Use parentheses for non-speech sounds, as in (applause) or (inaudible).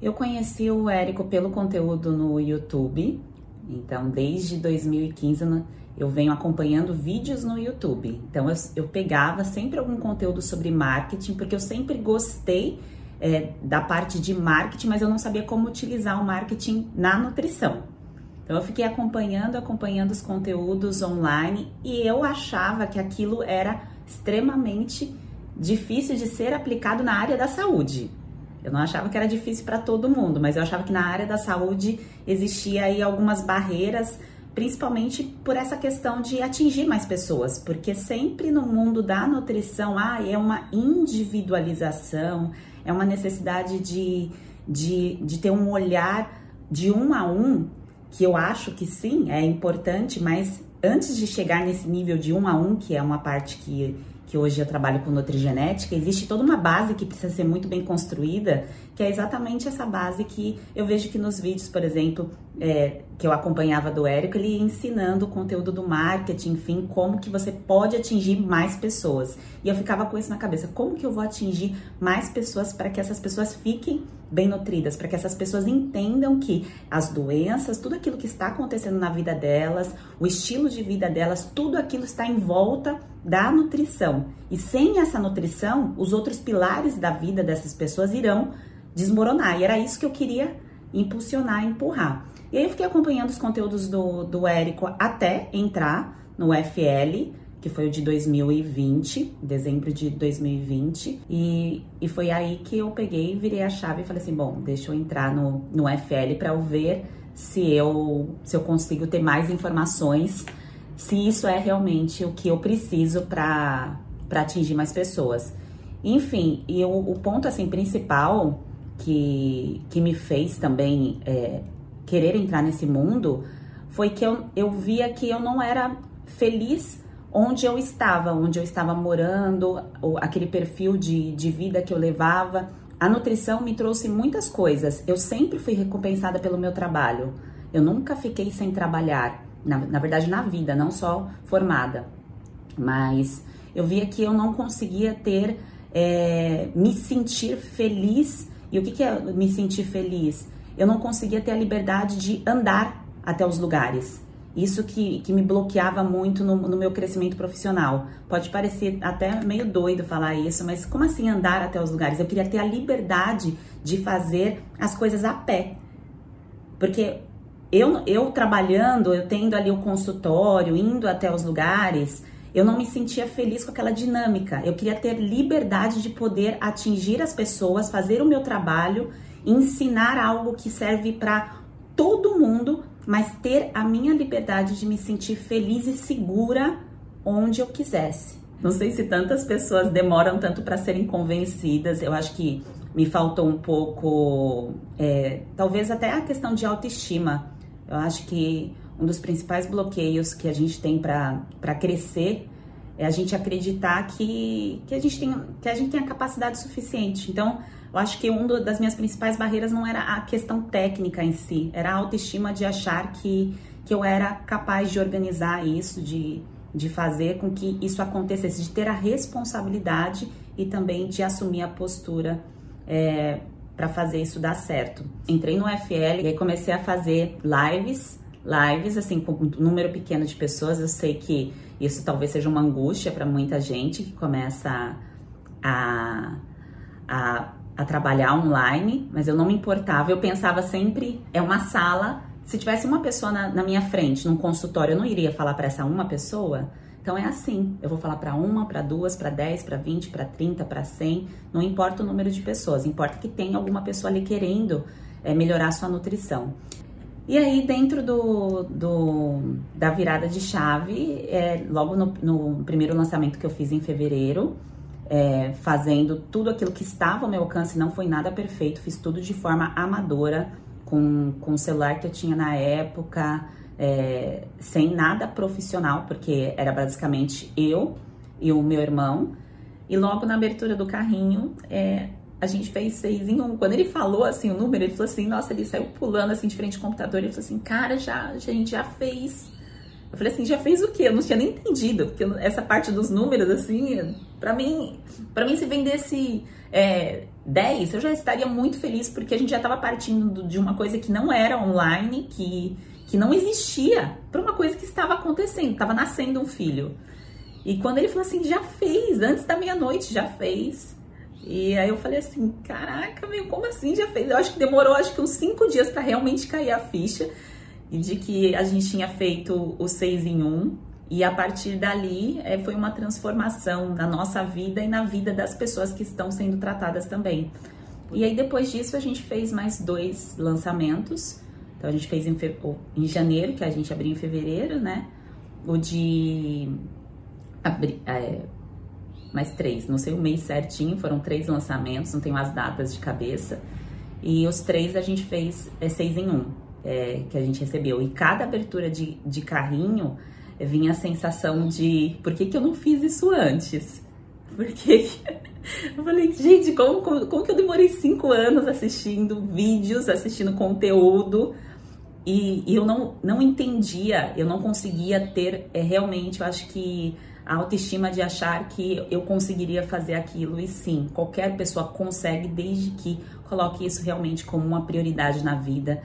Eu conheci o Érico pelo conteúdo no YouTube, então desde 2015 eu venho acompanhando vídeos no YouTube. Então eu, eu pegava sempre algum conteúdo sobre marketing, porque eu sempre gostei é, da parte de marketing, mas eu não sabia como utilizar o marketing na nutrição. Então eu fiquei acompanhando, acompanhando os conteúdos online e eu achava que aquilo era extremamente difícil de ser aplicado na área da saúde. Eu não achava que era difícil para todo mundo, mas eu achava que na área da saúde existia aí algumas barreiras, principalmente por essa questão de atingir mais pessoas, porque sempre no mundo da nutrição, ah, é uma individualização, é uma necessidade de, de, de ter um olhar de um a um, que eu acho que sim, é importante, mas antes de chegar nesse nível de um a um, que é uma parte que que hoje eu trabalho com nutrigenética, existe toda uma base que precisa ser muito bem construída, que é exatamente essa base que eu vejo que nos vídeos, por exemplo, é, que eu acompanhava do Érico, ele ensinando o conteúdo do marketing, enfim, como que você pode atingir mais pessoas. E eu ficava com isso na cabeça, como que eu vou atingir mais pessoas para que essas pessoas fiquem bem nutridas, para que essas pessoas entendam que as doenças, tudo aquilo que está acontecendo na vida delas, o estilo de vida delas, tudo aquilo está em volta da nutrição. E sem essa nutrição, os outros pilares da vida dessas pessoas irão desmoronar. E era isso que eu queria impulsionar, empurrar. E aí eu fiquei acompanhando os conteúdos do, do Érico até entrar no FL, que foi o de 2020, dezembro de 2020, e, e foi aí que eu peguei, virei a chave e falei assim, bom, deixa eu entrar no, no FL para eu ver se eu, se eu consigo ter mais informações, se isso é realmente o que eu preciso para atingir mais pessoas. Enfim, e o, o, ponto assim principal que, que me fez também é, querer entrar nesse mundo foi que eu, eu via que eu não era feliz onde eu estava, onde eu estava morando, aquele perfil de, de vida que eu levava. A nutrição me trouxe muitas coisas. Eu sempre fui recompensada pelo meu trabalho. Eu nunca fiquei sem trabalhar. Na, na verdade, na vida, não só formada. Mas eu via que eu não conseguia ter, é, me sentir feliz. E o que, que é me sentir feliz? Eu não conseguia ter a liberdade de andar até os lugares. Isso que, que me bloqueava muito no, no, meu crescimento profissional. Pode parecer até meio doido falar isso, mas como assim andar até os lugares? Eu queria ter a liberdade de fazer as coisas a pé. Porque eu, eu trabalhando, eu tendo ali o consultório, indo até os lugares, eu não me sentia feliz com aquela dinâmica. Eu queria ter liberdade de poder atingir as pessoas, fazer o meu trabalho, ensinar algo que serve para todo mundo mas ter a minha liberdade de me sentir feliz e segura onde eu quisesse. Não sei se tantas pessoas demoram tanto para serem convencidas. Eu acho que me faltou um pouco, é, talvez até a questão de autoestima. Eu acho que um dos principais bloqueios que a gente tem para crescer é a gente acreditar que, que, a gente tem, que a gente tem a capacidade suficiente. Então, eu acho que uma das minhas principais barreiras não era a questão técnica em si, era a autoestima de achar que, que eu era capaz de organizar isso, de, de fazer com que isso acontecesse, de ter a responsabilidade e também de assumir a postura é, para fazer isso dar certo. Entrei no FL e aí comecei a fazer lives, lives assim com um número pequeno de pessoas. Eu sei que isso talvez seja uma angústia para muita gente que começa a, a a trabalhar online, mas eu não me importava. Eu pensava sempre, é uma sala. Se tivesse uma pessoa na, na minha frente, num consultório, eu não iria falar para essa uma pessoa. Então é assim, eu vou falar para uma, para duas, para dez, para vinte, para trinta, para cem, não importa o número de pessoas, importa que tenha alguma pessoa ali querendo é, melhorar a sua nutrição. E aí, dentro do, do da virada de chave, é, logo no, no primeiro lançamento que eu fiz em fevereiro, é, fazendo tudo aquilo que estava ao meu alcance, não foi nada perfeito, fiz tudo de forma amadora, com, com o celular que eu tinha na época, é, sem nada profissional, porque era basicamente eu e o meu irmão. E logo na abertura do carrinho, é, a gente fez seis em um. Quando ele falou assim o número, ele falou assim: Nossa, ele saiu pulando assim de frente ao computador. Ele falou assim: Cara, já, a gente já fez Eu falei assim, já fez o quê? Eu não tinha nem entendido, porque essa parte dos números, assim, para mim, para mim se vendesse é, 10, eu já estaria muito feliz, porque a gente já estava partindo de uma coisa que não era online, que, que não existia, para uma coisa que estava acontecendo, estava nascendo um filho. E quando ele falou assim, já fez, antes da meia-noite, já fez. E aí eu falei assim, caraca, meu, como assim já fez? Eu acho que demorou acho que uns cinco dias para realmente cair a ficha e de que a gente tinha feito o seis em um e a partir dali é, foi uma transformação na nossa vida e na vida das pessoas que estão sendo tratadas também. E aí depois disso a gente fez mais dois lançamentos. Então a gente fez em, fe... em janeiro, que a gente abriu em fevereiro, né? O de abri... é... mais três, não sei o mês certinho, foram três lançamentos, não tenho as datas de cabeça. E os três a gente fez é, seis em um é, que a gente recebeu. E cada abertura de, de carrinho é, vinha a sensação de por que, que eu não fiz isso antes? (laughs) Porque (laughs) eu falei, gente, como, como, como que eu demorei cinco anos assistindo vídeos, assistindo conteúdo e, eu não, não entendia, eu não conseguia ter é, realmente, eu acho que a autoestima de achar que eu conseguiria fazer aquilo. E sim, qualquer pessoa consegue, desde que coloque isso realmente como uma prioridade na vida.